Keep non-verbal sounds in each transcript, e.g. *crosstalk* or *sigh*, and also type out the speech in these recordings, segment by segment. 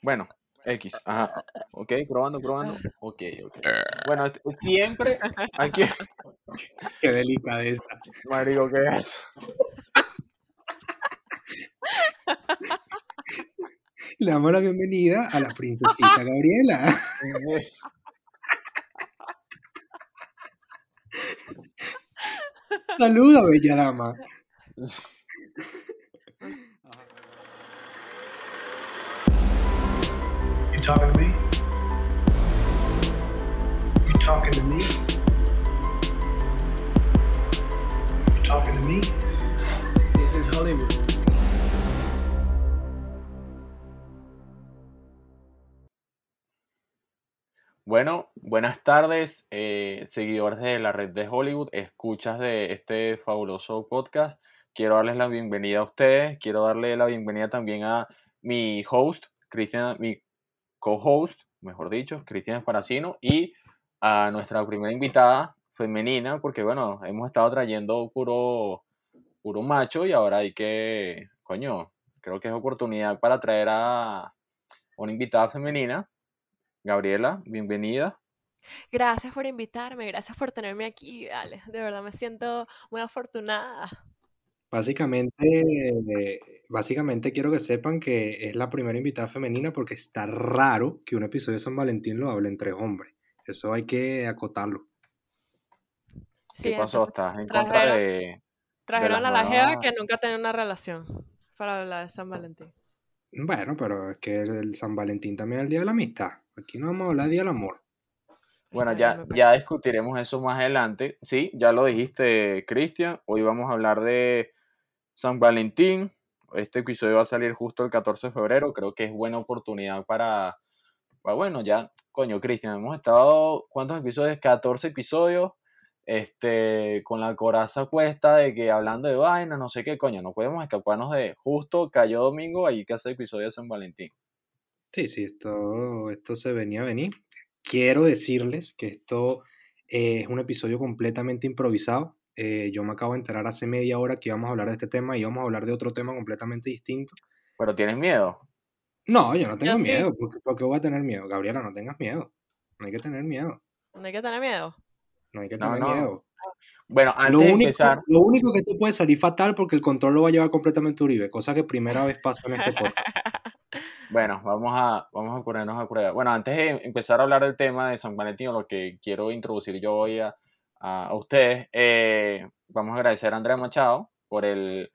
Bueno, X. Ajá. Ok, probando, probando. Ok, ok. Bueno, este, siempre aquí. *laughs* Qué delicadeza. Marico, ¿qué es? Le damos la bienvenida a la princesita Gabriela. *laughs* Saluda, bella dama. Talking to me? You talking to me? You talking to me? This is Hollywood. Bueno, buenas tardes, eh, seguidores de la red de Hollywood, escuchas de este fabuloso podcast. Quiero darles la bienvenida a ustedes, quiero darle la bienvenida también a mi host, Cristian, mi co-host, mejor dicho, Cristian Esparacino, y a nuestra primera invitada femenina, porque bueno, hemos estado trayendo puro, puro macho y ahora hay que, coño, creo que es oportunidad para traer a una invitada femenina. Gabriela, bienvenida. Gracias por invitarme, gracias por tenerme aquí, dale. De verdad me siento muy afortunada. Básicamente, básicamente quiero que sepan que es la primera invitada femenina porque está raro que un episodio de San Valentín lo hable entre hombres. Eso hay que acotarlo. Sí, ¿Qué pasó? ¿Estás en contra trajeron- de...? trajeron a la jeva nuevas- que nunca tenía una relación para hablar de San Valentín. Bueno, pero es que el San Valentín también es el Día de la Amistad. Aquí no vamos a hablar de Día del Amor. Bueno, ya, ya discutiremos eso más adelante. Sí, ya lo dijiste, Cristian. Hoy vamos a hablar de San Valentín. Este episodio va a salir justo el 14 de febrero. Creo que es buena oportunidad para, bueno, ya, coño, Cristian, hemos estado, ¿cuántos episodios? 14 episodios. Este, con la coraza cuesta de que hablando de vaina, no sé qué, coño, no podemos escaparnos de justo cayó domingo, ahí que hace episodio de San Valentín. Sí, sí, esto, esto se venía a venir. Quiero decirles que esto eh, es un episodio completamente improvisado. Eh, yo me acabo de enterar hace media hora que íbamos a hablar de este tema y íbamos a hablar de otro tema completamente distinto. Pero tienes miedo. No, yo no tengo miedo. ¿Por qué, por qué voy a tener miedo? Gabriela, no tengas miedo. No hay que tener miedo. No hay que tener miedo. No hay que tener no. miedo. Bueno, antes Lo de único, empezar, lo único que te puede salir fatal porque el control lo va a llevar completamente Uribe, cosa que primera vez pasa en este podcast. *laughs* Bueno, vamos a, vamos a ponernos a prueba. Bueno, antes de empezar a hablar del tema de San Valentín, lo que quiero introducir yo hoy a, a- ustedes, eh, vamos a agradecer a Andrea Machado por el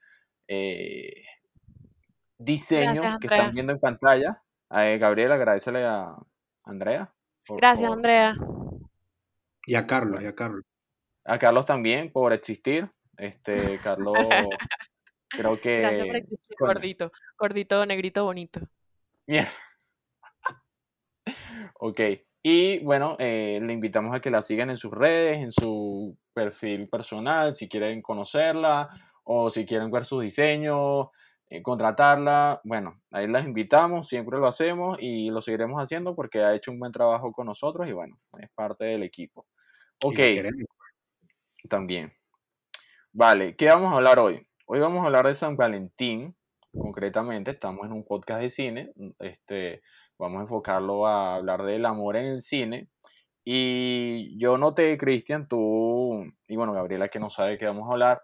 eh, diseño Gracias, que están viendo en pantalla. Eh, Gabriela, agradecele a Andrea. por- Gracias, por- Andrea. Y a Carlos, y a Carlos. A Carlos también por existir. Este, *laughs* Carlos, creo que... Gracias por existir, gordito. Gordito, negrito, bonito. Bien. *laughs* Ok. Y bueno, eh, le invitamos a que la sigan en sus redes, en su perfil personal, si quieren conocerla o si quieren ver sus diseños, eh, contratarla. Bueno, ahí las invitamos, siempre lo hacemos y lo seguiremos haciendo porque ha hecho un buen trabajo con nosotros y bueno, es parte del equipo. Ok también. Vale, ¿qué vamos a hablar hoy? Hoy vamos a hablar de San Valentín, concretamente, estamos en un podcast de cine, este, vamos a enfocarlo a hablar del amor en el cine. Y yo noté, Cristian, tú, y bueno, Gabriela que no sabe de qué vamos a hablar.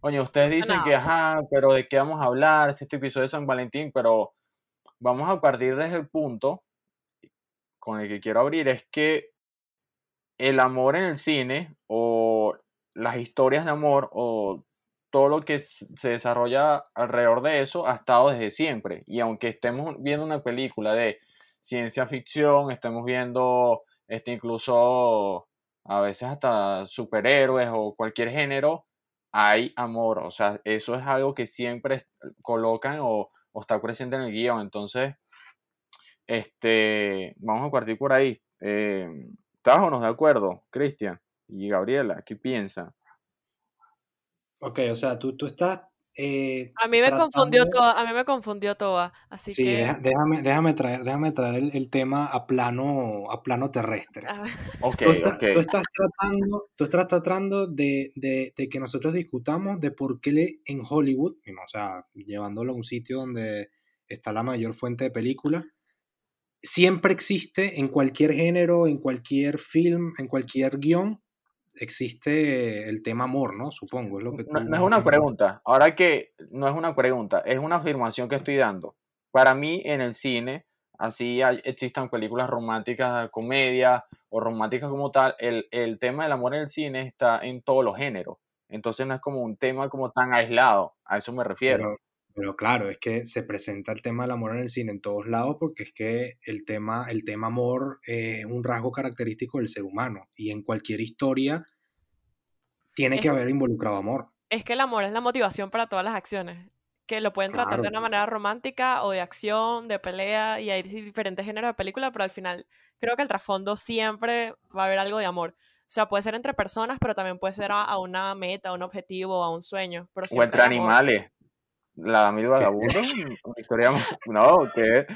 Oye, ustedes dicen que, ajá, pero ¿de qué vamos a hablar? Es este episodio de San Valentín, pero vamos a partir desde el punto con el que quiero abrir, es que el amor en el cine o las historias de amor o todo lo que se desarrolla alrededor de eso ha estado desde siempre. Y aunque estemos viendo una película de ciencia ficción, estemos viendo este, incluso a veces hasta superhéroes o cualquier género, hay amor. O sea, eso es algo que siempre colocan o, o está presente en el guion. Entonces, este, vamos a partir por ahí. Eh, ¿Estás o no de acuerdo, Cristian? Y Gabriela, ¿qué piensan? Ok, o sea, tú, tú estás. eh, A mí me confundió tratando- todo, a mí me confundió Toa, así Sí, que deja- déjame, déjame traer, déjame traer el, el tema a plano, a plano terrestre. a ver, Ok, Tú, estás, ok. tú estás tratando, tú estás tratando de, de- de que nosotros discutamos de por qué en Hollywood, o sea, llevándolo a un sitio donde está la mayor fuente de películas, siempre existe en cualquier género, en cualquier film, en cualquier guion, existe el tema amor, ¿no? Supongo, es lo que No, tú no es una pregunta. Ahora que no es una pregunta, es una afirmación que estoy dando. Para mí, en el cine, así hay- existan películas románticas, comedia o románticas como tal, el, el tema del amor en el cine está en todos los géneros. Entonces no es como un tema como tan aislado. A eso me refiero. Pero, pero claro, es que se presenta el tema del amor en el cine en todos lados porque es que el tema, el tema amor es un rasgo característico del ser humano y en cualquier historia tiene Es- que haber involucrado amor. Es que el amor es la motivación para todas las acciones. Que lo pueden tratar de una manera romántica o de acción, de pelea, y hay diferentes géneros de película, pero al final creo que el trasfondo siempre va a haber algo de amor. O sea, puede ser entre personas, pero también puede ser a, a una meta, a un objetivo, a un sueño. Pero O entre amor. animales. La el vagabundo, *laughs* una historia. No, que.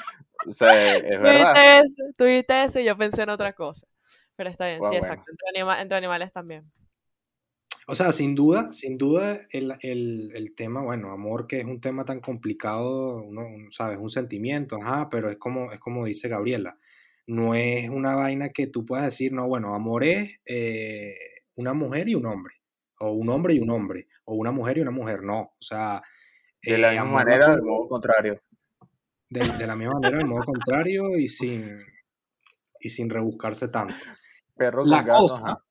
O sea, es verdad. dijiste eso, eso y yo pensé en otra cosa. Pero está bien, Bueno, sí, bueno. exacto. Entre, anima- entre animales también. O sea, sin duda, sin duda el, el- el tema, bueno, amor que es un tema tan complicado, uno, un- sabes, un sentimiento, ajá, pero es como, es como dice Gabriela, no es una vaina que tú puedas decir, no, bueno, amor es eh, una mujer y un hombre, o un hombre y un hombre, o una mujer y una mujer, no, o sea, De la eh, misma lo manera, del modo contrario. de, de la misma manera, del modo contrario y sin, y sin rebuscarse tanto. Perro La gato, cosa, ajá.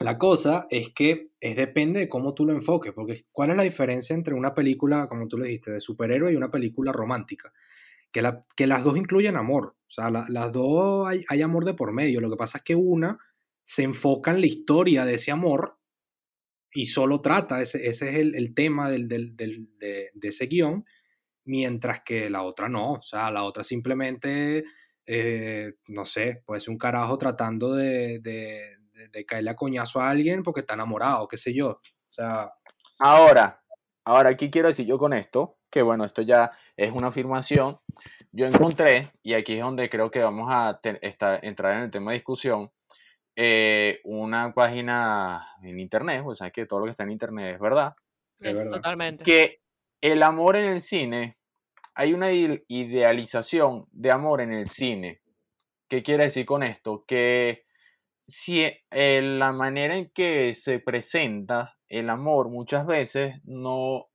La cosa es que es depende de cómo tú lo enfoques, porque ¿cuál es la diferencia entre una película, como tú le dijiste, de superhéroe y una película romántica? Que, la- que las dos incluyen amor, o sea, la- las dos hay, hay amor de por medio, lo que pasa es que una se enfoca en la historia de ese amor y solo trata, ese, ese es el, el tema del, del- del- de, de ese guion, mientras que la otra no, o sea, la otra simplemente, eh, no sé, puede ser un carajo tratando de, de, de- caerle a coñazo a alguien porque está enamorado, qué sé yo. O sea, Ahora, ahora, ¿qué quiero decir yo con esto? Que bueno, esto ya es una afirmación. Yo encontré, y aquí es donde creo que vamos a te- estar- entrar en el tema de discusión, eh, una página en internet, pues sabes que todo lo que está en internet es verdad, Es Es verdad. totalmente. que el amor en el cine, hay una ide- idealización de amor en el cine. ¿Qué quiere decir con esto? Que si eh, la manera en que se presenta el amor muchas veces no,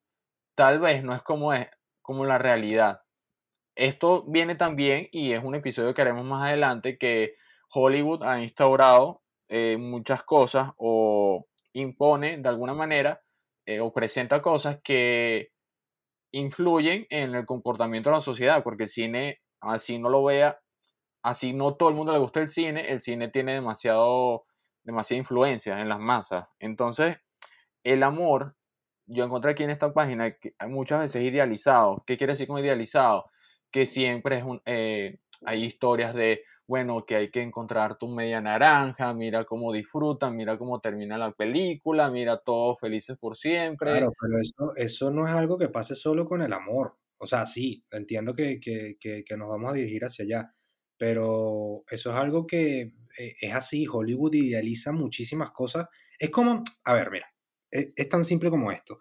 tal vez no es como es, como la realidad. Esto viene también, y es un episodio que haremos más adelante, que Hollywood ha instaurado eh, muchas cosas o impone de alguna manera eh, o presenta cosas que influyen en el comportamiento de la sociedad, porque el cine, así no lo vea, así no todo el mundo le gusta el cine, el cine tiene demasiado, demasiada influencia en las masas. Entonces, el amor, yo encontré aquí en esta página que muchas veces idealizado. ¿Qué quiere decir con idealizado? Que siempre es un, eh, hay historias de, bueno, que hay que encontrar tu media naranja, mira cómo disfrutan, mira cómo termina la película, mira todos felices por siempre. claro, pero eso, eso no es algo que pase solo con el amor. O sea, sí, entiendo que, que- que- que nos vamos a dirigir hacia allá, pero eso es algo que eh, es así. Hollywood idealiza muchísimas cosas. Es como, a ver, mira, es, es tan simple como esto.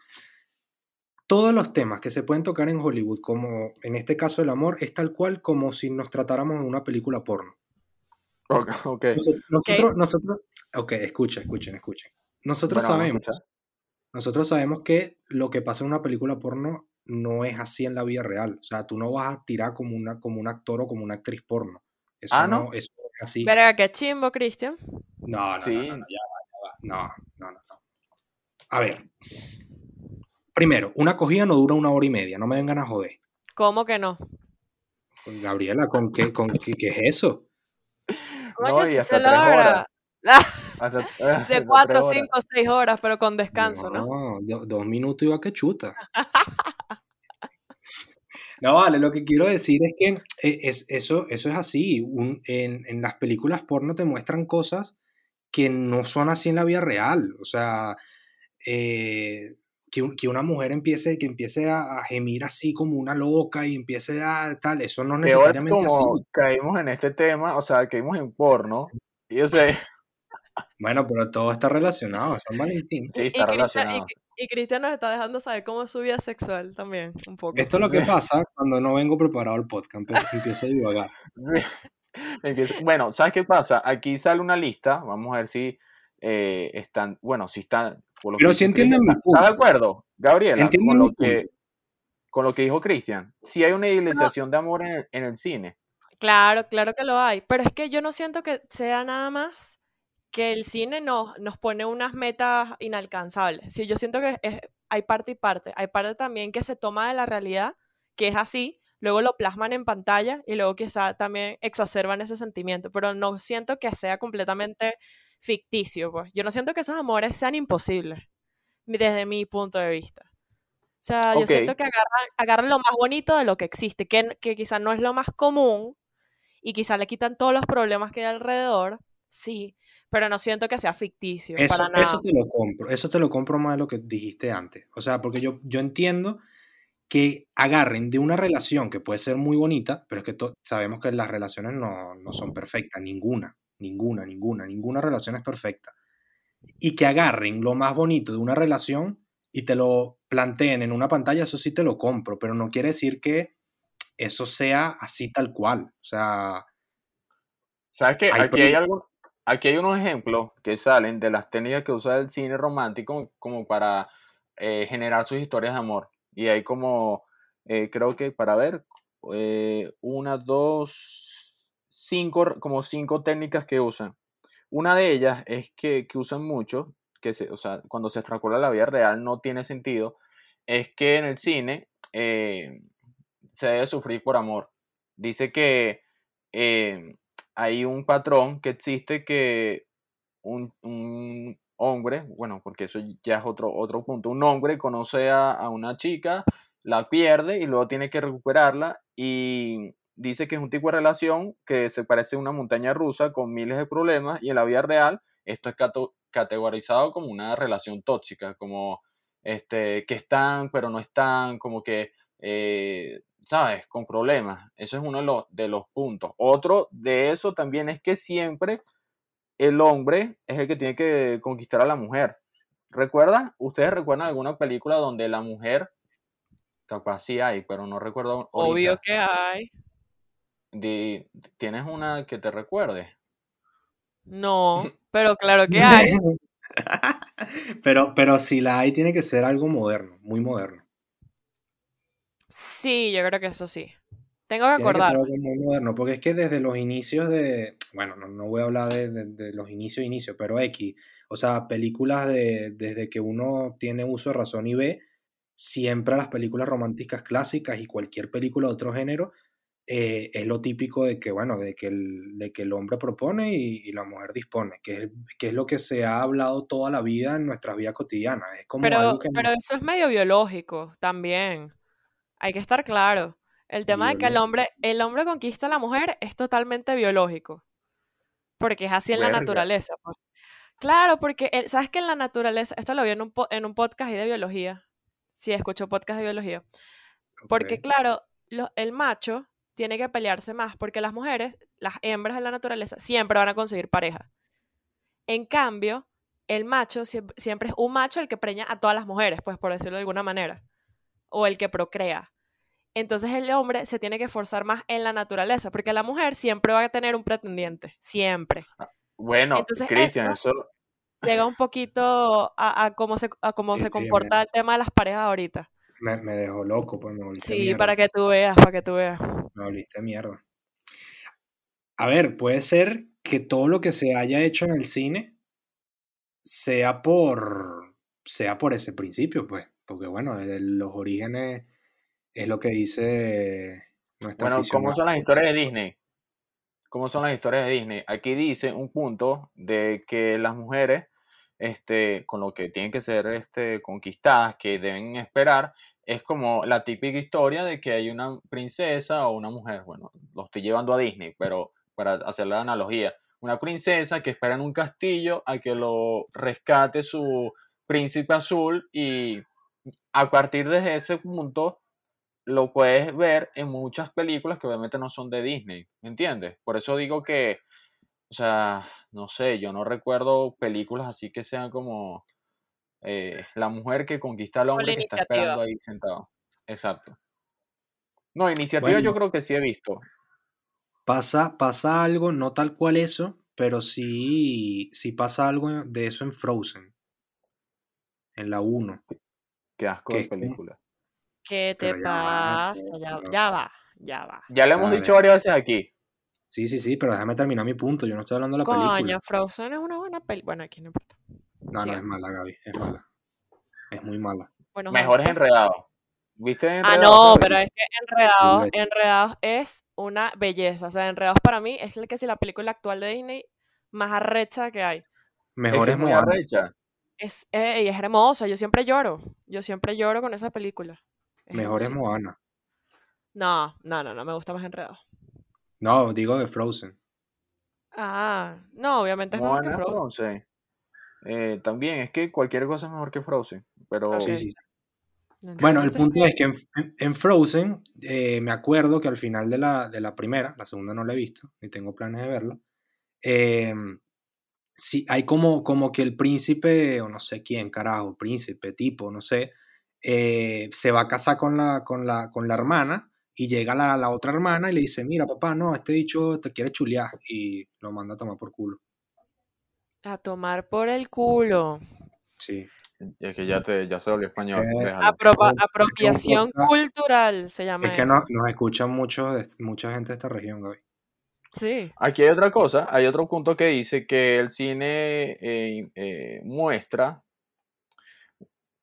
Todos los temas que se pueden tocar en Hollywood, como en este caso el amor, es tal cual como si nos tratáramos de una película porno. Ok, ok. Nosotros, nosotros, nosotros- ok, escuchen, escuchen, escuchen. Nosotros Bueno, sabemos, nosotros sabemos que lo que pasa en una película porno no es así en la vida real. O sea, tú no vas a tirar como, una, como un actor o como una actriz porno. Eso Ah, no, ¿no? eso no es así. Verga, qué chimbo, Cristian. No, no, Sí. no, no, no, ya va, ya va. No, no, no, no. A ver. Primero, una cogida no dura una hora y media, no me vengan a joder. ¿Cómo que no? Gabriela, ¿con qué, con qué, qué es eso? No, y hasta se tres logra. horas. *laughs* Hasta- *laughs* De tres 4, horas. 5, 6 horas, pero con descanso, ¿no? No, do- dos minutos iba que chuta. No, vale, lo que quiero decir es que eh, es, eso, eso es así. Un- en, en las películas porno te muestran cosas que no son así en la vida real. O sea, eh, que, un- que una mujer empiece, que empiece a, a gemir así como una loca y empiece a tal, eso no es necesariamente como así. caímos en este tema, o sea, caímos en porno. Y o sea, Bueno, pero todo está relacionado, San Valentín. sí, Y está Cristian, y, relacionado. Y Cristian nos está dejando saber cómo es su vida sexual también, un poco. Esto es lo que *laughs* pasa cuando no vengo preparado al podcast, empe- empiezo a divagar. Sí. Empiezo- Bueno, ¿sabes qué pasa? Aquí sale una lista, vamos a ver si eh, están, bueno, si están... por lo Pero si entienden ¿está- ¿Estás de acuerdo, Gabriela, Entienden con lo que, con lo que dijo Cristian? Si hay una idealización de amor en el, en el cine. Claro, claro que lo hay, pero es que yo no siento que sea nada más que el cine nos, nos pone unas metas inalcanzables. Sí, yo siento que es- hay parte y parte. Hay parte también que se toma de la realidad, que es así, luego lo plasman en pantalla y luego quizá también exacerban ese sentimiento, pero no siento que sea completamente ficticio, pues. Yo no siento que esos amores sean imposibles, desde mi punto de vista. O sea, yo siento que agarran, agarran lo más bonito de lo que existe, que, que quizá no es lo más común y quizá le quitan todos los problemas que hay alrededor, sí, pero no siento que sea ficticio, Eso, para nada. eso te lo compro, eso te lo compro más de lo que dijiste antes. O sea, porque yo, yo entiendo que agarren de una relación que puede ser muy bonita, pero es que sabemos que las relaciones no, no son perfectas, ninguna, ninguna, ninguna, ninguna relación es perfecta. Y que agarren lo más bonito de una relación y te lo planteen en una pantalla, eso sí te lo compro, pero no quiere decir que eso sea así tal cual. O sea, ¿Sabes qué? Hay Aquí hay, algo, aquí hay unos ejemplos que salen de las técnicas que usa el cine romántico como para eh, generar sus historias de amor. Y hay como, eh, creo que para ver, eh, una, dos, cinco, como cinco técnicas que usan. Una de ellas es que, que usan mucho, que se, o sea, cuando se extrapola la vida real no tiene sentido, es que en el cine eh, se debe sufrir por amor. Dice que eh, hay un patrón que existe que un, un hombre, bueno, porque eso ya es otro, otro punto, un hombre conoce a, a una chica, la pierde y luego tiene que recuperarla y dice que es un tipo de relación que se parece a una montaña rusa con miles de problemas y en la vida real esto es categorizado como una relación tóxica, como este, que están pero no están, como que, eh, ¿sabes? Con problemas. Eso es uno de los, de los puntos. Otro de eso también es que siempre el hombre es el que tiene que conquistar a la mujer. ¿Recuerdan? ¿Ustedes recuerdan alguna película donde la mujer, capaz sí hay, pero no recuerdo Obvio que hay. ¿Tienes una que te recuerde? No, *laughs* pero claro que hay. *laughs* pero, pero si la hay, tiene que ser algo moderno, muy moderno. Sí, yo creo que eso sí. Tengo que acordar. algo muy moderno, porque es que desde los inicios de, bueno, no, no voy a hablar de, de- de los inicios, inicios, pero X, o sea, películas de, desde que uno tiene uso de razón y ve, siempre las películas románticas clásicas y cualquier película de otro género, eh, es lo típico de que, bueno, de que el, de que el hombre propone y, y la mujer dispone, que es, que es lo que se ha hablado toda la vida en nuestras vidas cotidianas. Es como Pero, algo que pero eso es medio biológico también. Hay que estar claro. El tema de que el hombre, el hombre conquista a la mujer es totalmente biológico. Porque es así en la naturaleza. pues. Claro, porque el- sabes que en la naturaleza, esto lo vi en un, en un podcast de biología. Sí, escucho podcast de biología. Porque claro, lo- el macho tiene que pelearse más, porque las mujeres, las hembras de la naturaleza, siempre van a conseguir pareja. En cambio, el macho siempre, siempre es un macho el que preña a todas las mujeres, pues por decirlo de alguna manera, o el que procrea. Entonces el hombre se tiene que esforzar más en la naturaleza, porque la mujer siempre va a tener un pretendiente, siempre. Bueno, Entonces, Cristian, eso- eso, Llega un poquito a, a cómo se, a cómo Sí, se sí, comporta el tema de las parejas ahorita. Me, me dejó loco, pues me volviste Sí, mierda. para que tú veas, para que tú veas. Me volviste mierda. A ver, puede ser que todo lo que se haya hecho en el cine sea por, sea por ese principio, pues. Porque bueno, desde los orígenes es lo que dice nuestra bueno, ¿cómo aficionada. son las historias de Disney? ¿Cómo son las historias de Disney? Aquí dice un punto de que las mujeres, este, con lo que tienen que ser este, conquistadas, que deben esperar, es como la típica historia de que hay una princesa o una mujer, bueno, lo estoy llevando a Disney, pero para hacer la analogía, una princesa que espera en un castillo a que lo rescate su príncipe azul y a partir de ese punto lo puedes ver en muchas películas que obviamente no son de Disney, ¿me entiendes? Por eso digo que, o sea, no sé, yo no recuerdo películas así que sean como eh, la mujer que conquista al hombre que está esperando ahí sentado. Exacto. No, iniciativa yo creo que sí he visto. Pasa, pasa algo, no tal cual eso, pero sí, sí pasa algo de eso en Frozen. En la 1. Qué asco ¿Qué? de película. ¿Qué te Pero ya va, pasa? Ya, va, ya va. Ya lo hemos dicho varias veces aquí. Sí, sí, sí, pero déjame terminar mi punto. Yo no estoy hablando de la Coño, película. Frozen es una buena peli. Bueno, aquí no importa. No, no, es mala, Gaby. Es mala. Es muy mala. Bueno, Mejor es enredado. ¿Viste Ah, enredado? no, Gaby? pero es que Enredados. Enredados es una belleza. O sea, Enredados para mí es el que si la película actual de Disney más arrecha que hay. Mejor es, es muy Moana. arrecha. Es, eh, y es hermosa. Yo siempre lloro. Yo siempre lloro con esa película. Es Mejor es. Moana. No, no, no, no. Me gusta más Enredados. No, digo de Frozen. Ah, no, obviamente es mejor que Moana, Frozen. Frozen. Eh, también es que cualquier cosa es mejor que Frozen. Pero Ok. Sí, sí. No Bueno, el punto es que en, en- en Frozen, eh, me acuerdo que al final de la, de la primera, la segunda no la he visto, ni tengo planes de verla, eh, sí, hay como, como que el príncipe, o no sé quién, carajo, príncipe, tipo, no sé, eh, se va a casar con la, con la, con la hermana y llega la, la otra hermana y le dice, mira papá, no, este dicho te quiere chulear y lo manda a tomar por culo. A tomar por el culo. Sí. Es que ya, te, ya se volvió español. Eh, es que apropiación cultural se llama Es que eso. no, nos escuchan mucho, de- mucha gente de esta región, Gaby. Sí. Aquí hay otra cosa, hay otro punto que dice que el cine eh, eh, muestra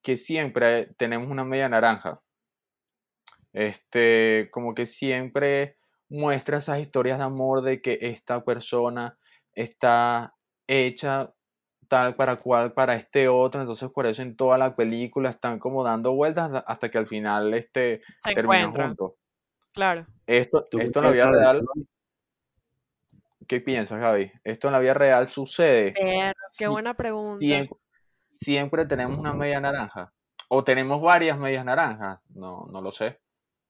que siempre tenemos una media naranja. Este, como que siempre muestra esas historias de amor de que esta persona está hecha tal para cual para este otro, entonces por eso en toda la película están como dando vueltas hasta- que al final este, Se terminan encuentran. juntos. Claro. Esto, ¿Tú qué esto en la vida real? ¿qué piensas, Gaby? Esto en la vida real sucede. Pero, qué buena pregunta. Siempre, siempre tenemos una media naranja. O tenemos varias medias naranjas. No, no lo sé.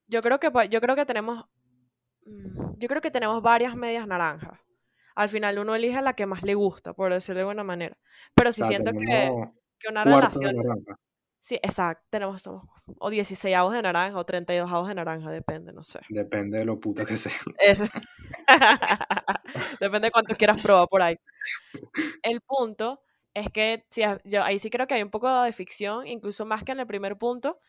Yo creo que pa- yo creo que tenemos mm, yo creo que tenemos varias medias naranjas. Al final uno elige la que más le gusta, por decirlo de alguna manera. Pero sí O sea, siento que, que una de relación naranja. Sí, exacto, tenemos somos o 16 de naranja o 32 de naranja, depende, no sé. Depende de lo puta que sea. *laughs* Depende de cuánto quieras probar por ahí. El punto es que sí, ah, yo ahí sí creo que hay un poco de ficción, incluso más que en el primer punto,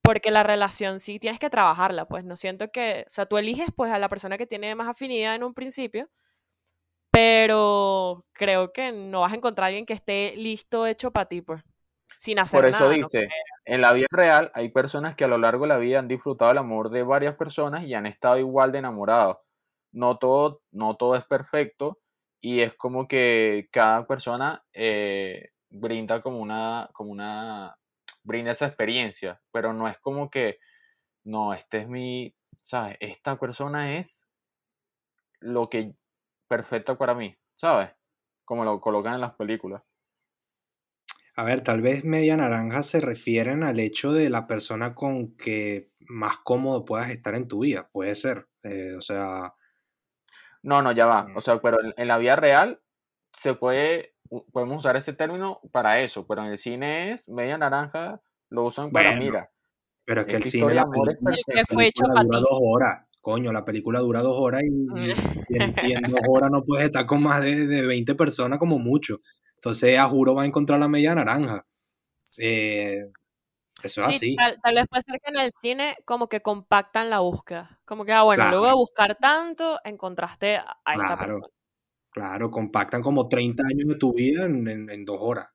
porque la relación sí tienes que trabajarla, pues no siento que, o sea, tú eliges pues a la persona que tiene más afinidad en un principio, pero creo que no vas a encontrar a alguien que esté listo, hecho para ti, pues, sin hacer Por eso nada, ¿no? dice, en la vida real hay personas que a lo largo de la vida han disfrutado el amor de varias personas y han estado igual de enamorados. No todo, no todo es perfecto y es como que cada persona eh, brinda como una, como una, brinda esa experiencia, pero no es como que, no, este es mi, ¿sabes? Esta persona es lo que perfecto para mí, ¿sabes? Como lo colocan en las películas. A ver, tal vez media naranja se refieren al hecho de la persona con que más cómodo puedas estar en tu vida. Puede ser. eh, o sea, No, no, ya va. Mm. O sea, pero en, en la vida real se puede, podemos usar ese término para eso, pero en el cine es media naranja, lo usan para, Bueno, mira, pero es que el cine, la de amor es película, El que perfecta. fue hecho película para dura ti. dos horas. Coño, la película dura dos horas y, *laughs* y- y en, y en dos horas no puedes estar con más de, de 20 personas como mucho. Entonces, a juro va a encontrar la media naranja. Eh, eso es Sí, así. tal, tal vez puede ser que en el cine como que compactan la búsqueda. Como que, ah, bueno, luego de buscar tanto, encontraste a esta Claro. persona. Claro, compactan como 30 años de tu vida en, en- en dos horas.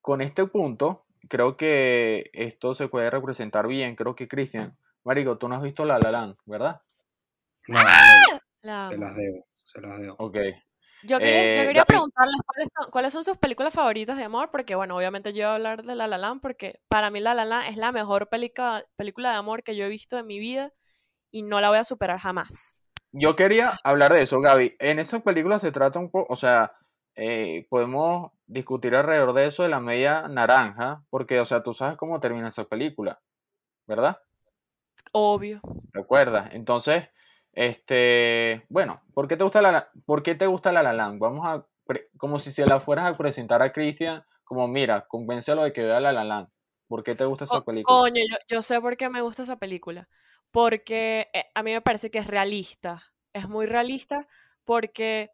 Con este punto, creo que esto se puede representar bien. Creo que Cristian, Marico, tú no has visto La La Land, ¿verdad? No, no, no, La se las debo, se las debo. Ok. Yo quería, yo Eh, quería preguntarles cuáles son, cuáles son sus películas favoritas de amor, porque bueno, obviamente yo voy a hablar de La La Land, porque para mí La La Land es la mejor pelica- película de amor que yo he visto en mi vida y no la voy a superar jamás. Yo quería hablar de eso, Gaby. En esa película se trata un poco, o sea, eh, podemos discutir alrededor de eso de la media naranja, porque, o sea, tú sabes cómo termina esa película, ¿verdad? Obvio. ¿Te acuerdas? Entonces, este, bueno, ¿por qué te gusta la, por qué te gusta la La Land? Vamos a, como si se la fueras a presentar a Cristian como, mira, convéncelo de que vea La La Land. ¿Por qué te gusta esa película? Coño, yo, yo sé por qué me gusta esa película. Porque eh, a mí me parece que es realista. Es muy realista porque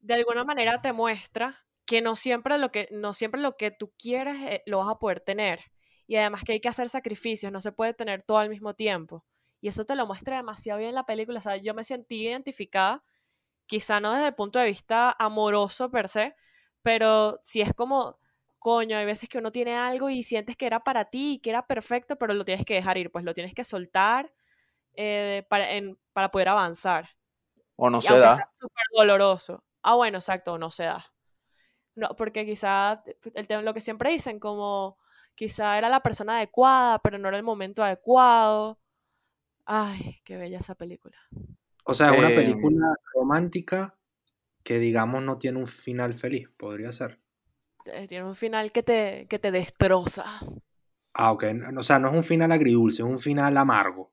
de alguna manera te muestra que no siempre lo que, no siempre lo que tú quieres eh, lo vas a poder tener. Y además que hay que hacer sacrificios, no se puede tener todo al mismo tiempo. Y eso te lo muestra demasiado bien la película. O sea, yo me sentí identificada, quizá no desde el punto de vista amoroso per se, pero si es como, coño, hay veces que uno tiene algo y sientes que era para ti y que era perfecto, pero lo tienes que dejar ir, pues lo tienes que soltar eh, para, en- para poder avanzar. O no Y se da. súper doloroso. Ah, bueno, exacto, no se da. No, porque quizá el tema, lo que siempre dicen, como quizá era la persona adecuada, pero no era el momento adecuado. Ay, qué bella esa película. O sea, es una Eh, película romántica que digamos no tiene un final feliz, podría ser. Eh, Tiene un final que te, que te destroza. Ah, ok. O sea, no es un final agridulce, es un final amargo.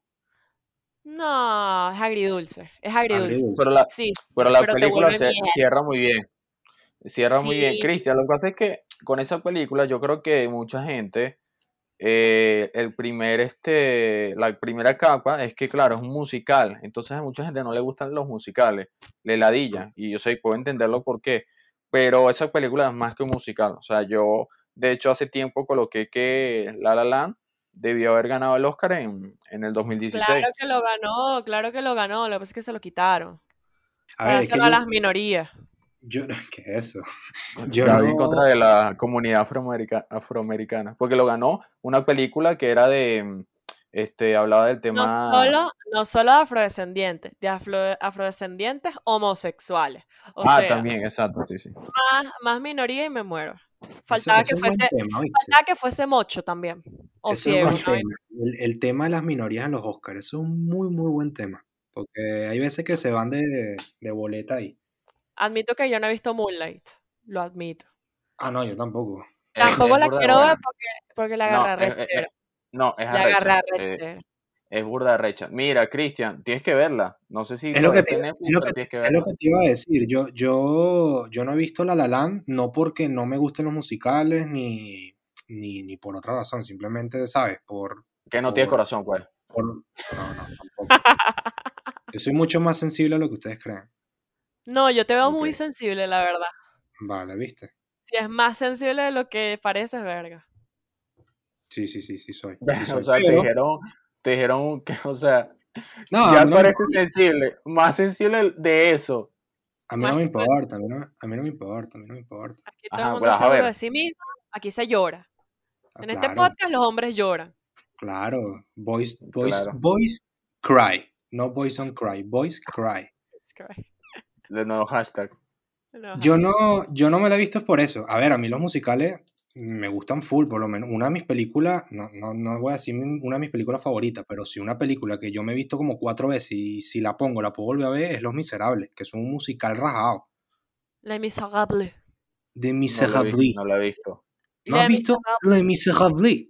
No, es agridulce. Es agridulce. Agridulce. Pero la, Sí, pero la pero película se cierra muy bien. Cierra muy bien. Cristian, lo que pasa es que con esa película yo creo que mucha gente, eh, el primer, este, la primera capa es que, claro, es un musical. Entonces a mucha gente no le gustan los musicales, le ladilla. Y yo sé, puedo entenderlo por qué. Pero esa película es más que un musical. O sea, yo, de hecho, hace tiempo coloqué que La La Land debió haber ganado el Oscar en, en el 2016. Claro que lo ganó, claro que lo ganó. Lo que pasa es que se lo quitaron. A Para ver, es que hacerlo a las minorías. Yo- *laughs* ¿qué es eso? Yo no- contra de la comunidad afroamerica- afroamericana. Porque lo ganó una película que era de. Este, hablaba del No tema. solo, no solo afrodescendientes, de afro- afrodescendientes homosexuales. O ah, sea, también, exacto, sí, sí. más, más minoría y me muero. Faltaba eso que fuese, tema, que fuese mocho también. O Eso es ciego, buen ¿no? tema. El, el tema de las minorías en los Oscars, eso es un muy, muy buen tema. Porque hay veces que se van de, de boleta ahí. Admito que yo no he visto Moonlight. Lo admito. Ah, no, yo tampoco. *laughs* Es- Tampoco es la quiero ver porque, porque la No, agarré es, es- no, es La agarré arrecha. eh, es burda recha. Mira, Cristian, tienes que verla. No sé si Es lo, que te, es, lo que, tienes que es verla. lo que te iba a decir. Yo, yo, yo no he visto La La Land, no porque no me gusten los musicales ni, ni, ni por otra razón. Simplemente, ¿sabes? Por, Que no tiene por, corazón, pues. por... No, no, tampoco. *laughs* Yo soy mucho más sensible a lo que ustedes creen. No, yo te veo muy sensible, la verdad. Vale, ¿viste? Si es más sensible de lo que pareces, verga. Sí, sí, sí, sí soy. *laughs* Sí O soy. sea, te dijeron, te dijeron que, o sea, no, ya no me parece sensible. Más sensible de eso. A mí no me importa, a mí no, a mí no me importa, a mí no me importa. aquí todo el mundo vas es a seguro de sí mismo, aquí se llora. Ah, En este podcast los hombres lloran. claro. Boys, boys, Claro. boys cry. No boys don't cry. Boys cry. Que- De nuevo hashtag. Yo no, yo no me la he visto por eso. A ver, a mí los musicales me gustan full, por lo menos. Una de mis películas, no, no, no voy a decir una de mis películas favoritas, pero sí una película que yo me he visto como cuatro veces y si la pongo, la puedo volver a ver, es Los Miserables, que es un musical rajado. Les Miserables. De Miserables. No lo he visto. ¿No has visto Les Miserables?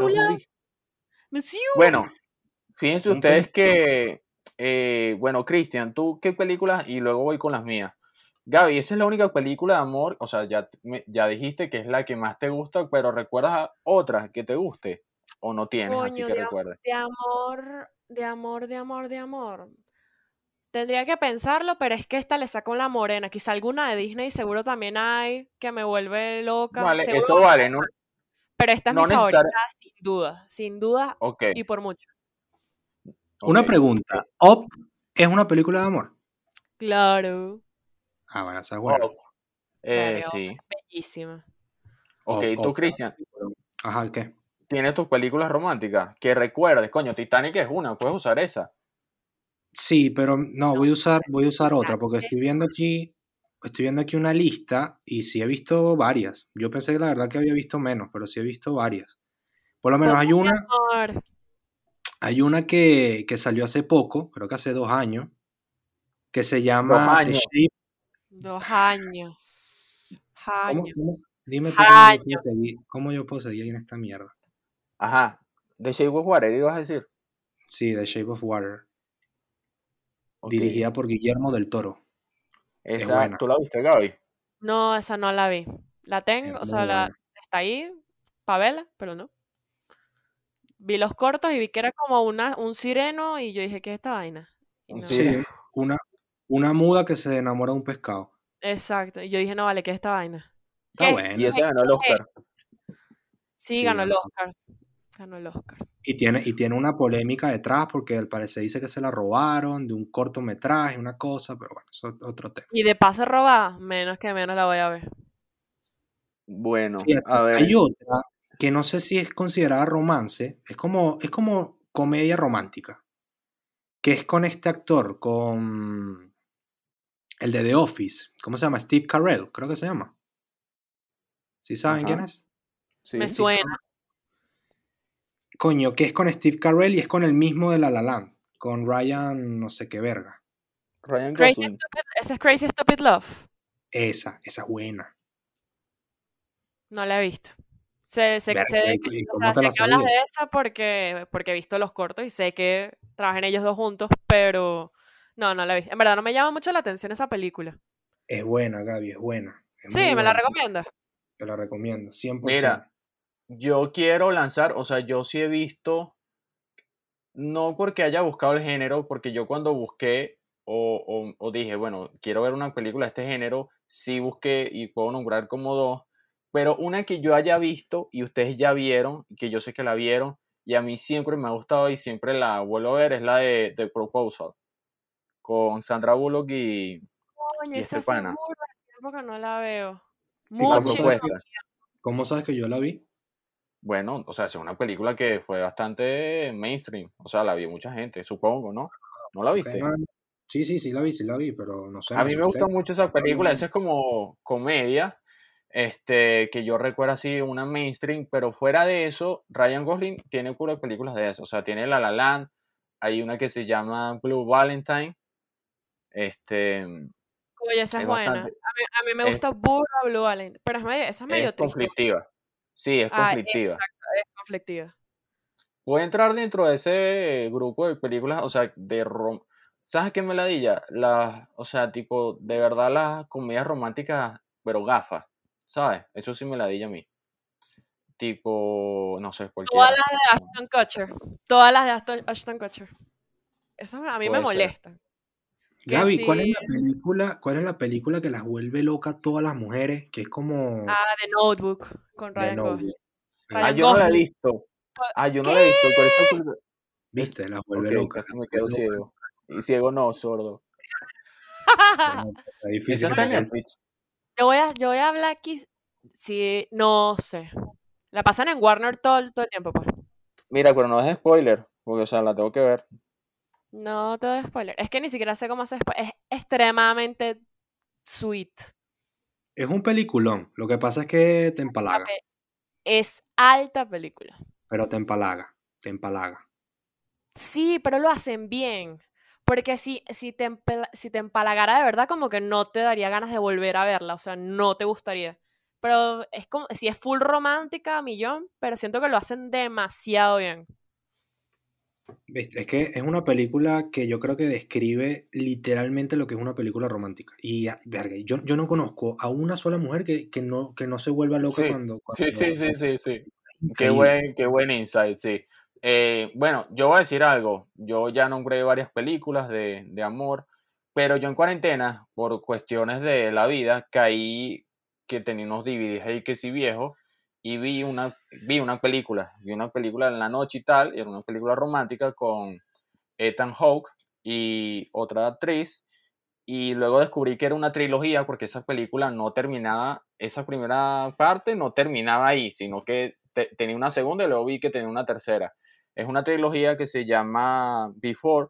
Moulin. Monsieur. Bueno, fíjense ustedes que, eh, bueno, Cristian, ¿tú qué películas? Y luego voy con las mías. Gaby, esa es la única película de amor, o sea, ya, ya dijiste que es la que más te gusta, pero ¿recuerdas otra que te guste? ¿O no tienes así que de, recuerdes? de amor, de amor, de amor, de amor. Tendría que pensarlo, pero es que esta le saco la morena. Quizá alguna de Disney seguro también hay que me vuelve loca. Vale, Seguro eso va a vale, no, pero esta es no mi favorita, sin duda, sin duda y por mucho. Una pregunta. ¿Up es una película de amor? Claro, Ah, bueno, esa es buena. Oh, eh, sí. bellísima. Ok, Up, tú. Cristian, Ajá, ¿qué? tienes tus películas románticas que recuerdes. Coño, Titanic es una, puedes usar esa. Sí, pero no, voy a usar, voy a usar otra, porque estoy viendo aquí, estoy viendo aquí una lista y sí he visto varias. Yo pensé que la verdad que había visto menos, pero sí he visto varias. Por lo menos hay una, amor. Hay una que, que salió hace poco, creo que hace dos años, que se Dos llama The años. Shape. Dos años. ¿Cómo, Años. cómo? Dime tú cómo yo, puedo Años. seguir, cómo yo puedo seguir en esta mierda. Ajá. The Shape of Water, ¿qué ibas a decir? Sí, The Shape of Water, dirigida por Guillermo del Toro. Esa, buena. ¿tú la viste, Gaby? No, esa no la vi. La tengo, o Es sea, la, está ahí para verla, pero no. Vi los cortos y vi que era como una, un sireno y yo dije, ¿qué es esta vaina? Y Un no. Sí, una, una muda que se enamora de un pescado. Exacto. Y yo dije, no vale, ¿qué es esta vaina? Está ¿Qué? buena. Y ese ganó el Oscar. Sí, Sí, ganó el. Oscar. Ganó el Oscar. Y tiene, y tiene una polémica detrás porque al parecer dice que se la robaron de un cortometraje, una cosa, pero bueno, eso es otro tema. Y de paso robada, menos que menos la voy a ver. Bueno, Fíjate, a ver. hay otra que no sé si es considerada romance, es como, es como comedia romántica, que es con este actor, con el de The Office, ¿cómo se llama? Steve Carell, creo que se llama. ¿Sí saben quién es? Sí. Me suena. Coño, que es con Steve Carell y es con el mismo de La La Land, con Ryan no sé qué verga. Ryan Crazy. Stupid, ese es Crazy Stupid Love. Esa, esa es buena. No la he visto. Sé, sé, Verga, sé de ¿y- que- y o sea, sé que hablas de esa porque, porque he visto los cortos y sé que trabajan ellos dos juntos, pero no, no la he visto. En verdad no me llama mucho la atención esa película. Es buena, Gaby, es buena. es Sí, me la recomiendas. Te la recomiendo, 100%. Mira, yo quiero lanzar, o sea, yo sí he visto, no porque haya buscado el género, porque yo cuando busqué o, o- o dije, bueno, quiero ver una película de este género, sí busqué y puedo nombrar como dos, pero una que yo haya visto y ustedes ya vieron, y que yo sé que la vieron, y a mí siempre me ha gustado y siempre la vuelvo a ver, es la de The Proposal, con Sandra Bullock y, Coño, y esa este pana. seguro, tiempo que no la veo. ¿Y cómo sabes, propuesta. cómo sabes que yo la vi? Bueno, o sea, es una película que fue bastante mainstream. O sea, la vio mucha gente, supongo, ¿no? ¿No la viste? no. Sí, sí, sí la vi, sí la vi, pero no sé. A mí me gusta mucho esa película. Esa es como comedia, este, que yo recuerdo así, una mainstream. Pero fuera de eso, Ryan Gosling tiene puras películas de eso. O sea, tiene La La Land. Hay una que se llama Blue Valentine. Este, Oye, esa es, es buena. bastante, A mí, a mí me es, gusta burda Blue Valentine, pero es medio, esa es medio es conflictiva. Sí, es Ah, conflictiva. exacto, es conflictiva. Puede entrar dentro de ese grupo de películas, o sea, de rom... ¿Sabes qué me ladilla? Las, o sea, tipo, de verdad las comedias románticas, pero gafas, ¿sabes? Eso sí me ladilla a mí. Tipo, no sé, Todas cualquiera. las de Ashton Kutcher. Todas las de Ashton, Ashton Kutcher. Esas a mí me Puede ser. molestan. Que Gaby, ¿cuál es la película, cuál es la película que las vuelve loca a todas las mujeres? Que es como Ah, The Notebook con Ryan. Gosling. Ah, Ryan yo no la he visto. Ah, yo no la he visto, pero esa película- es- ¿Viste? Las vuelve Ok, loca. casi me quedo ciego. Y ciego no, sordo. Bueno, está *laughs* difícil Esa está en porque Netflix. Yo voy a, yo voy a hablar aquí. Sí, no sé. La pasan en Warner todo, todo el tiempo, pues. Mira, pero no es spoiler, porque, o sea, la tengo que ver. No te doy spoiler. Es que ni siquiera sé cómo hacer spoiler. Es extremadamente sweet. es un peliculón. Lo que pasa es que te empalaga, Es alta película. pero te empalaga, te empalaga. Sí, pero lo hacen bien. Porque si, si, te, si te empalagara de verdad, como que no te daría ganas de volver a verla. O sea, no te gustaría. Pero es como, si es full romántica, millón, pero siento que lo hacen demasiado bien. ¿Viste? Es que es una película que yo creo que describe literalmente lo que es una película romántica. Y ah, verga, yo, yo no conozco a una sola mujer que, que no, que no se vuelva loca Sí, cuando, sí, cuando- sí, sí, sí, sí. Qué buen, qué buen insight, sí. Eh, bueno, yo voy a decir algo. Yo ya nombré varias películas de, de amor, pero yo en cuarentena, por cuestiones de la vida, caí que tenía unos DVDs ahí que sí viejos y vi una, vi una película, vi una película en la noche y tal, era una película romántica con Ethan Hawke y otra actriz, y luego descubrí que era una trilogía porque esa película no terminaba, esa primera parte no terminaba ahí, sino que te- tenía una segunda y luego vi que tenía una tercera. Es una trilogía que se llama Before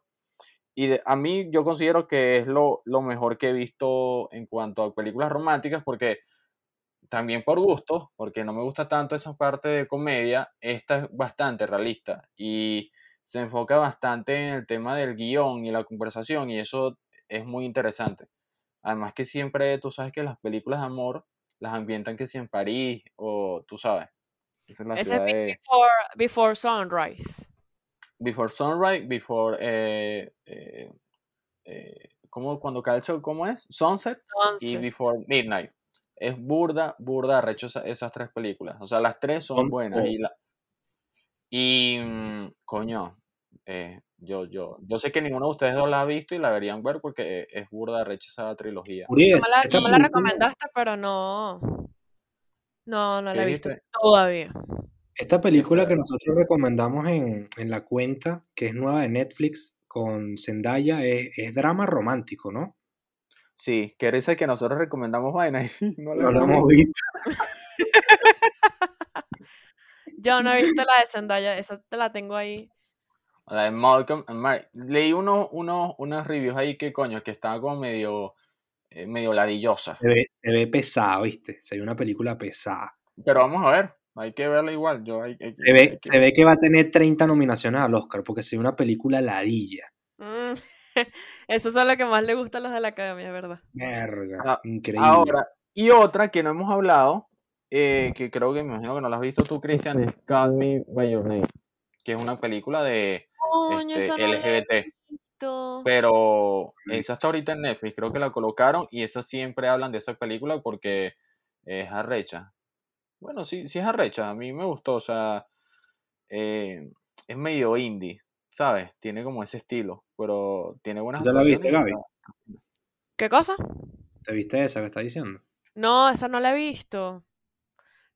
y a mí yo considero que es lo, lo mejor que he visto en cuanto a películas románticas porque también por gusto, porque no me gusta tanto esa parte de comedia, esta es bastante realista y se enfoca bastante en el tema del guion y la conversación y eso es muy interesante. Además que siempre tú sabes que las películas de amor las ambientan que si en París o tú sabes. Esa es la Ese ciudad de before, before Sunrise. Before Sunrise, Before eh, eh, eh, ¿cómo cuando cae el sol? ¿Cómo es? Sunset y. Before Midnight. es burda, burda, arrecho esa- esas tres películas. O sea, las tres son buenas. Y, la, y mm, coño, eh, yo, yo, yo sé que ninguno de ustedes dos la ha visto y la deberían ver porque es burda, arrecha esa trilogía. Uriel, No me la, no me la recomendaste, pero no. No, no la he ¿Qué visto todavía. Esta película que nosotros recomendamos en, en la cuenta, que es nueva de Netflix, con Zendaya, es, es drama romántico, ¿no? Sí, que dice que nosotros recomendamos vaina y *laughs* no la No hemos visto. *laughs* Yo no he visto la de Zendaya, esa te la tengo ahí. La de Malcolm and Mary. Leí unos, unos, unos reviews ahí que coño, que estaba como medio, medio ladillosa. Se ve, se ve pesada, ¿viste? Se ve una película pesada. Pero vamos a ver, hay que verla igual. Yo, hay, hay- Se ve, hay que- se ve que va a tener 30 nominaciones al Oscar, porque se ve una película ladilla. Mm, Eso es lo que más le gusta a los de la academia, ¿verdad? Verga, Ah, increíble. Ahora, y otra que no hemos hablado, eh, que creo que me imagino que no la has visto tú, Cristian, es Call Me By Your Name, que es una película de Coño, este, no LGBT. Visto. Pero esa está ahorita en Netflix, creo que la colocaron y esa siempre hablan de esa película porque es arrecha. Bueno, sí, sí es arrecha, a mí me gustó, o sea, eh, es medio indie, ¿sabes? Tiene como ese estilo, pero tiene buenas ¿Ya la viste, Gaby? ¿Qué cosa? ¿Te viste esa que está diciendo? No, esa no la he visto.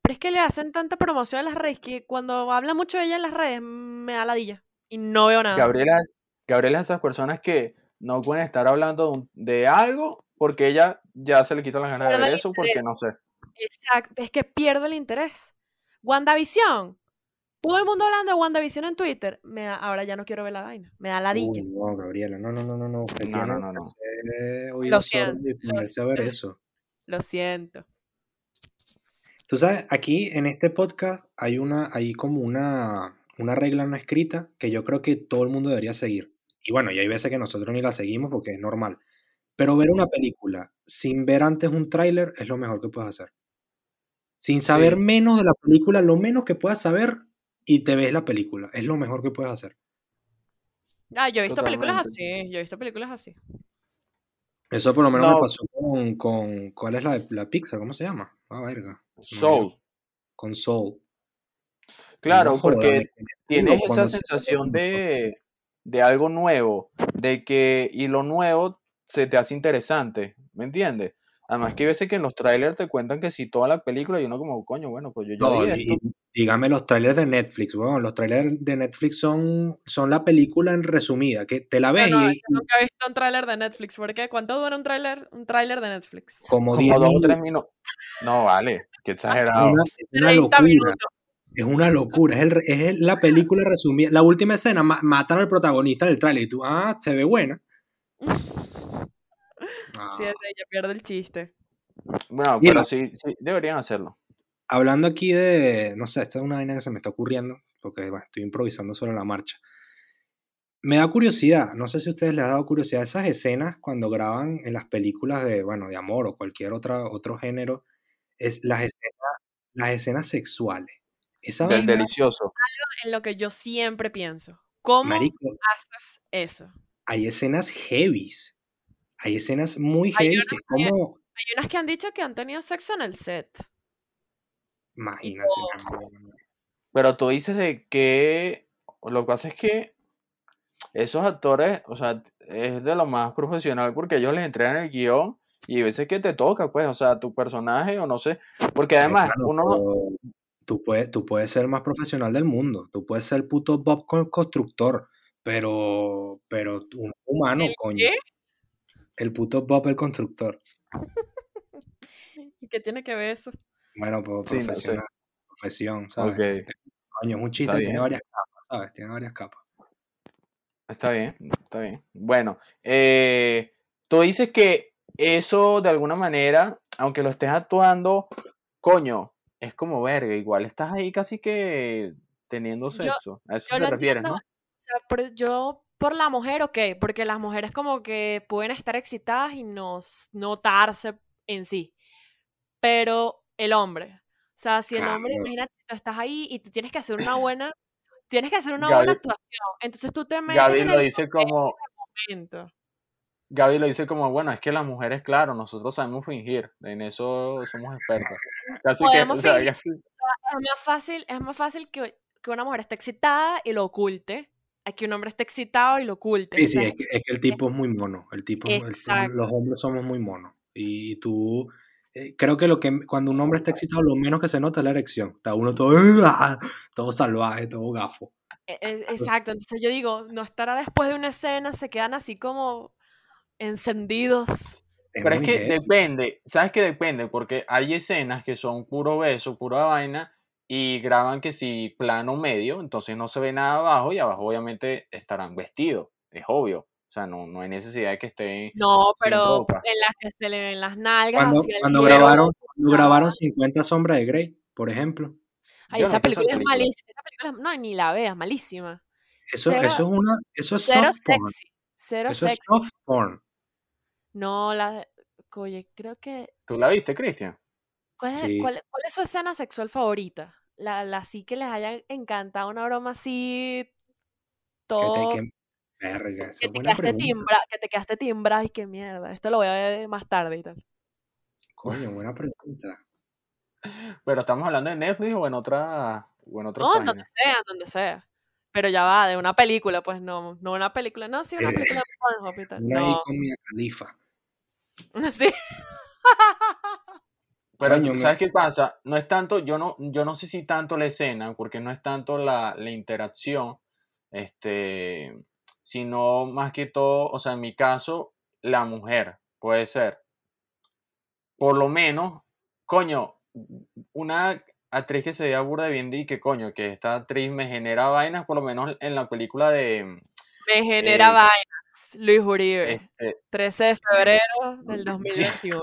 Pero es que le hacen tanta promoción en las redes que cuando habla mucho de ella en las redes me da ladilla. Y no veo nada. Gabriela, es- Gabriela es esas personas que no pueden estar hablando de, de algo porque ella ya se le quita las ganas de Pierde ver eso porque no sé. Exacto, es que pierdo el interés. WandaVision. Todo el mundo hablando de WandaVision en Twitter. Me da, ahora ya no quiero ver la vaina. Me da ladilla. Uy, no, Gabriela, no, no, no, no, no. Usted No, no, no, no. hacer Lo siento, lo ver siento. eso. Lo siento. Tú sabes, aquí en este podcast hay una, hay como una, una regla no escrita que yo creo que todo el mundo debería seguir. Y bueno, y hay veces que nosotros ni la seguimos porque es normal. Pero ver una película sin ver antes un tráiler es lo mejor que puedes hacer. Sin saber Sí. menos de la película, lo menos que puedas saber y te ves la película. Es lo mejor que puedes hacer. Ah, yo he visto películas así. Yo he visto películas así. Eso por lo menos me pasó con, con- ¿cuál es la, la Pixar? ¿Cómo se llama? Ah, verga. Soul. Con Soul. Claro, No porque tienes esa se sensación de, de algo nuevo, de que, y lo nuevo se te hace interesante, ¿me entiendes? Además que hay veces que en los trailers te cuentan que si toda la película y uno como, coño, bueno, pues yo ya No, vi esto. dígame los trailers de Netflix, weón. Los trailers de Netflix son, son la película en resumida, que te la ves Bueno, y, yo nunca he visto un tráiler de Netflix. ¿Por qué? ¿Cuánto dura un tráiler? Un tráiler de Netflix. como Como 10 dos o tres minutos. No, vale, qué Es exagerado. una, es una 30 locura. minutos. Es una locura. Es, el es la película resumida. La última escena, ma- matan al protagonista del tráiler y tú, ah, se ve buena. *laughs* Ah. Sí, ese ya pierde el chiste. Bueno, pero sí, sí, deberían hacerlo. Hablando aquí de, no sé, esta es una vaina que se me está ocurriendo, porque bueno, estoy improvisando sobre la marcha. Me da curiosidad, no sé si a ustedes les ha dado curiosidad esas escenas cuando graban en las películas de, bueno, de amor o cualquier otra, otro género, es las escenas, las escenas sexuales. Esa Del vaina, delicioso. En lo que yo siempre pienso. ¿Cómo marico, haces eso? hay escenas heavies. Hay escenas muy unas que es como, Hay unas que han dicho que han tenido sexo en el set. imagínate. Pero tú dices de que lo que pasa es que esos actores, o sea, es de lo más profesional porque ellos les entregan el guion y hay veces que te toca, pues, o sea, tu personaje o no sé, porque además uno tú puedes, tú puedes ser el más profesional del mundo, tú puedes ser el puto Bob con- constructor, pero, pero tú- un humano, ¿El coño. qué? El puto Bob el constructor. *laughs* ¿Y qué tiene que ver eso? Bueno, pues Sí, no sé. profesional, profesión, ¿sabes? Ok, Coño, es un chiste, Está tiene bien. varias capas, ¿sabes? Tiene varias capas. está bien, está bien. Bueno, eh, tú dices que eso de alguna manera, aunque lo estés actuando, coño, es como verga, igual estás ahí casi que teniendo Yo- sexo. A eso te refieres, entiendo, ¿no? o sea, por- yo por la mujer, ok, porque las mujeres como que pueden estar excitadas y no notarse en sí. Pero el hombre, o sea, si el hombre, imagínate, tú estás ahí y tú tienes que hacer una buena, tienes que hacer una buena actuación. Entonces tú te metes Gaby en lo el dice como, momento. Gaby lo dice como, bueno, es que las mujeres, claro, nosotros sabemos fingir, en eso somos expertos. Casi que, o sea, casi- Es más fácil, es más fácil que, que una mujer esté excitada y lo oculte, a que un hombre esté excitado y lo oculte. Sí, sí, es que, es que el tipo es muy mono. El tipo, el- los hombres somos muy monos. Y tú, eh, creo que lo que cuando un hombre está excitado, lo menos que se nota es la erección. Está uno todo, *laughs* todo salvaje, todo gafo. e- e- exacto. Entonces yo digo, no estará después de una escena, se quedan así como encendidos. Pero es que depende, ¿sabes que depende? Porque hay escenas que son puro beso, pura vaina, y graban que si plano medio, entonces no se ve nada abajo, y abajo obviamente estarán vestidos, es obvio. O sea, no, no hay necesidad de que estén... No, Sin pero ropa. en las que se le ven las nalgas Cuando, hacia el cuando cielo. grabaron, cuando grabaron 50 sombras de Grey, por ejemplo. Ay, no esa película es malísima. Esa película, es- no, ni la veas, malísima. Eso, Cero- eso es una, eso es Cero soft porn. sexy. Cero Eso es sexy. soft porn. No, la. Oye, creo que. ¿Tú la viste, Cristian? ¿Cuál es, Sí. cuál- cuál es su escena sexual favorita? La, la sí que les haya encantado una broma así. Que Todo. te, que, verga, te quedaste pregunta. timbra, que te quedaste timbrado y qué mierda. Esto lo voy a ver más tarde y tal. Coño, buena pregunta. Pero estamos hablando de Netflix o en otra, o en otra No, página. donde sea, donde sea. Pero ya va, de una película, pues no, no una película, no, sí, una Eh, película de Pornhub y tal. Una No, con Mia Khalifa. *laughs* sí. Pero Coño, ¿sabes qué pasa? No es tanto, yo no, yo no sé si tanto la escena, porque no es tanto la, la interacción, este, sino más que todo, o sea, en mi caso, la mujer, puede ser. Por lo menos, coño, una actriz que se vea burda de bien y que coño, que esta actriz me genera vainas, por lo menos en la película de Me genera Eh, vainas. Luis Uribe, este, 13 de febrero del *laughs* 2021.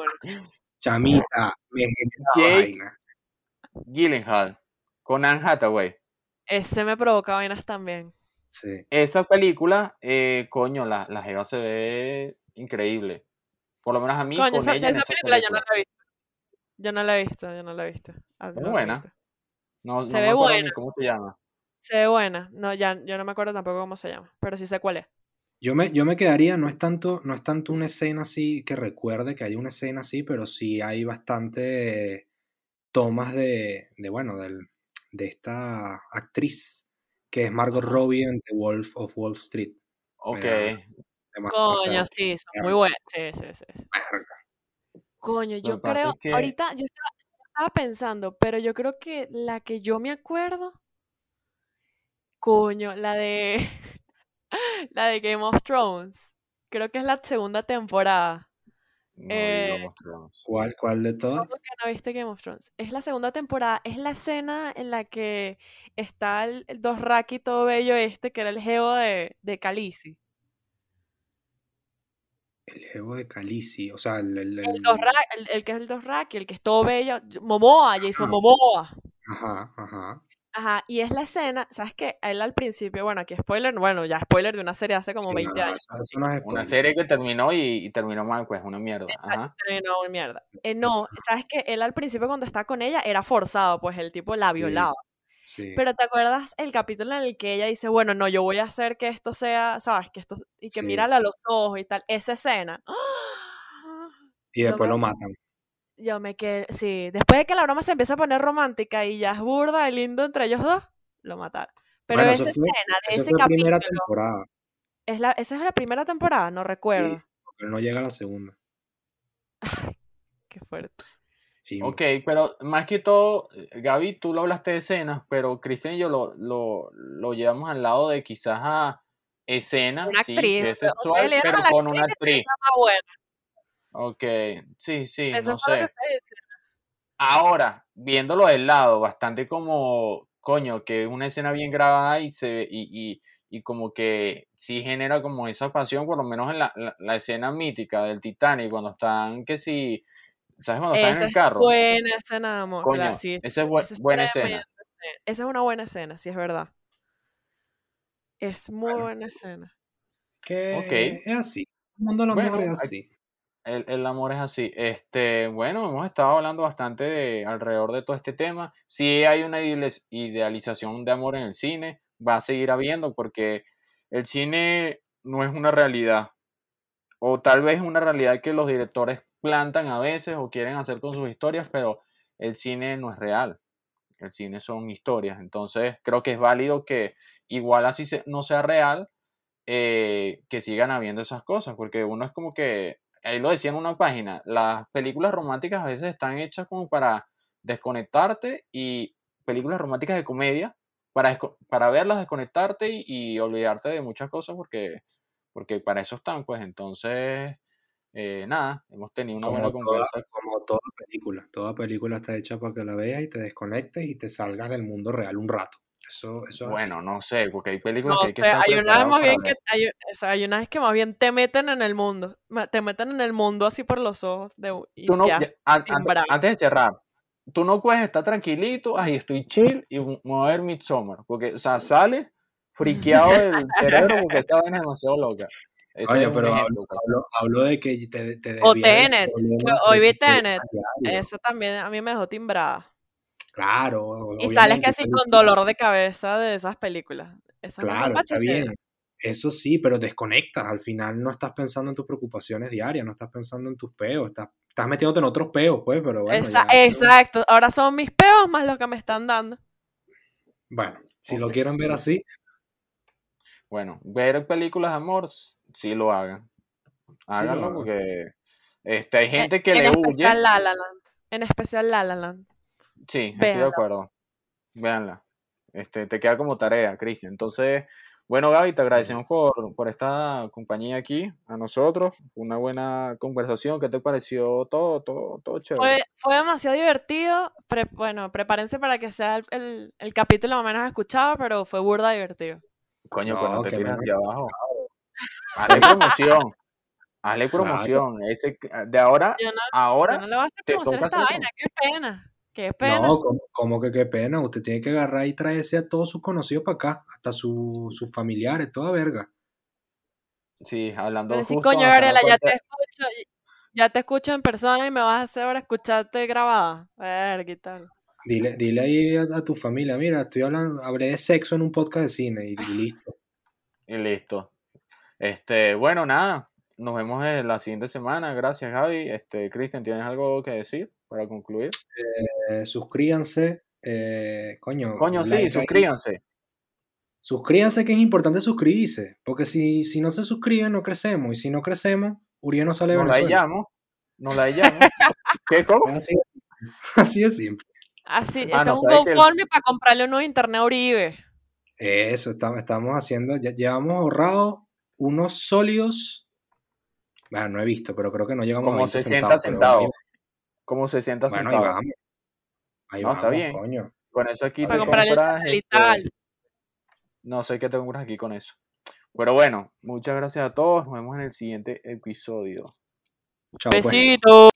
Chamita, me genera Jake- vaina. Gyllenhaal con Anne Hathaway. Ese me provoca vainas también. Sí. Esa película, eh, coño, la, la jeva se ve increíble. Por lo menos a mí, Coño, con esa, ella en esa esa película yo no película. la he visto. Yo no la he visto, yo no la he visto. Ah, Es no buena. No, Se no me ve acuerdo ni buena. cómo se llama. Se ve buena. No, ya, yo no me acuerdo tampoco cómo se llama, pero sí sé cuál es. Yo me, yo me quedaría, no es tanto, no es tanto una escena así que recuerde que hay una escena así, pero sí hay bastante tomas de, de bueno, del, de esta actriz que es Margot. Robbie en The Wolf of Wall Street. Ok. o Coño, sea, sí, son muy buenas. Sí, sí, sí. sí. verga. Coño, yo creo, es que- ahorita yo estaba, estaba pensando, pero yo creo que la que yo me acuerdo, coño, la de la de Game of Thrones. Creo que es la segunda temporada. No, Eh, Game of Thrones. ¿Cuál, cuál de todas? ¿Cómo que no viste Game of Thrones? Es la segunda temporada, es la escena en la que está el, el Dothraki todo bello este, que era el geo de, de Khaleesi. El Jevo de Khaleesi, o sea, el... el- El, el- Dothraki- el, el que es el Dothraki, el que es todo bello, Momoa, Jason Ajá. Momoa. Ajá, ajá. Ajá, y es la escena, ¿sabes qué? Él al principio, bueno, aquí spoiler, bueno, ya spoiler de una serie hace como Sí, 20 no, años. eso- eso no es Una serie que terminó y, y terminó mal, pues, una mierda. Exacto, Ajá. terminó muy mierda. Eh, no, ¿sabes qué? Él al principio cuando está con ella era forzado, pues el tipo la Sí, violaba. Sí. Pero ¿te acuerdas el capítulo en el que ella dice, bueno, no, yo voy a hacer que esto sea, ¿sabes? Que esto, y que Sí. mírala a los ojos y tal. Esa escena. y después lo matan. Yo me quedé, sí, después de que la broma se empieza a poner romántica y ya es burda y lindo entre ellos dos, lo mataron. Pero Bueno, esa fue, escena de ese capítulo, primera temporada, es la, esa es la primera temporada, no recuerdo. pero no llega a la segunda. *laughs* Qué fuerte. Chimbo. Ok, pero más que todo, Gaby, tú lo hablaste de escenas, pero Cristian y yo lo, lo, lo llevamos al lado de quizás a escenas, Una sí, actriz. que es ustedes sexual, le dieron pero con una actriz. Ok, sí, sí, Eso no lo sé. Ahora, viéndolo del lado, bastante como, coño, que es una escena bien grabada y se ve- y, y, y como que sí genera como esa pasión, por lo menos en la, la, la escena mítica del Titanic, cuando están, que si, ¿sabes? Cuando están en Esa el es carro. buena escena de amor. Coño, claro, sí, esa es bu- esa es buena escena. Esa es una buena escena, sí es verdad. Es muy Bueno. buena escena. Que Ok. es así. El mundo amor Bueno, es hay- así. El, el amor es así. Este, bueno, hemos estado hablando bastante de, alrededor de todo este tema. Sí hay una idealiz- idealización de amor en el cine, va a seguir habiendo porque el cine no es una realidad. o tal vez es una realidad que los directores plantan a veces o quieren hacer con sus historias, pero el cine no es real. El cine son historias. Entonces creo que es válido que igual así no sea real, eh, que sigan habiendo esas cosas, porque uno es como que, ahí lo decía en una página, las películas románticas a veces están hechas como para desconectarte y películas románticas de comedia, para, para verlas, desconectarte y, y olvidarte de muchas cosas porque, porque para eso están, pues entonces, eh, nada, hemos tenido una buena Como toda, conversa. como toda película. Toda película está hecha para que la veas y te desconectes y te salgas del mundo real un rato. Eso, eso. Bueno, no sé, porque hay películas No que hay que sé, estar hay unas más bien que hay, o sea, hay unas que más bien te meten en el mundo, te meten en el mundo así por los ojos de, y Tú no, ya, an- an- antes de cerrar, tú no puedes estar tranquilito, ahí estoy chill y me voy a ver Midsommar, porque, o sea, sale friqueado *laughs* del cerebro porque esa vaina es demasiado loca. Ese un pero hablo, pues. hablo- hablo de que te, te O Tenet, hoy vi Tenet, eso también a mí me dejó timbrada. Claro, Y sales casi con dolor de cabeza de esas películas. Esas claro, está bien. Eso sí, pero desconectas. Al final no estás pensando en tus preocupaciones diarias, no estás pensando en tus peos, estás, estás metiéndote en otros peos, pues, pero bueno, Esa- ya. exacto, ahora son mis peos más lo que me están dando. Bueno, si lo quieren ver así, Bueno, ver películas de amor, sí lo hagan. sí lo Háganlo hagan. porque este, hay En, gente que en le huye. especial La La Land. En especial La La Land. Sí, estoy de acuerdo. Véanla. Este, te queda como tarea, Cristian. Entonces, bueno, Gaby, te agradecemos por, por esta compañía aquí, a nosotros. Una buena conversación. ¿Qué te pareció todo, todo, todo chévere? Fue, fue demasiado divertido. Pre- bueno, prepárense para que sea el, el- el capítulo más o menos escuchado, pero fue burda divertido. Coño, pues no No, te tires hacia abajo. Hazle promoción. Hazle *laughs* Claro. promoción. Ese, de ahora, no, ahora no le voy a hacer te promoción a toca esta vaina. Qué pena. Qué pena. No, como, como que qué pena. Usted tiene que agarrar y traerse a todos sus conocidos para acá, hasta su- sus familiares, toda verga. Sí, hablando Pero sí, coño, Gabriela, ya te escucho. Ya te escucho en persona y me vas a hacer ahora escucharte grabada. Ver, ¿qué tal? Dile, dile ahí a, a tu familia, mira, estoy hablando, hablé de sexo en un podcast de cine y, y listo. *laughs* Y listo. Este, bueno, nada. Nos vemos en la siguiente semana. Gracias, Javi. Este, Cristian, ¿tienes algo que decir para concluir? Eh, suscríbanse, eh, coño, Coño, un sí, like ahí. suscríbanse. Suscríbanse que es importante suscribirse, porque si, si no se suscriben no crecemos, y si no crecemos, Uribe no sale de Nos la llamo. Nos la llamo. *laughs* ¿Qué? ¿Cómo? Así. *laughs* Así de simple. Así, Ah, esto no, es un ¿sabes qué? GoFundMe para comprarle un nuevo internet a Uribe. Eso, estamos, estamos haciendo, ya llevamos ahorrados unos sólidos, bueno, no he visto, pero creo que no llegamos a Como 20 60 centavos. centavos. Bueno, Como 60 Bueno, ahí centavos. vamos. Ahí No, está vamos, bien. coño. Con eso aquí Para te comprarle el compras. satelital. este, no sé qué te compras aquí con eso. Pero bueno, muchas gracias a todos. Nos vemos en el siguiente episodio. Chao, pues. Besito.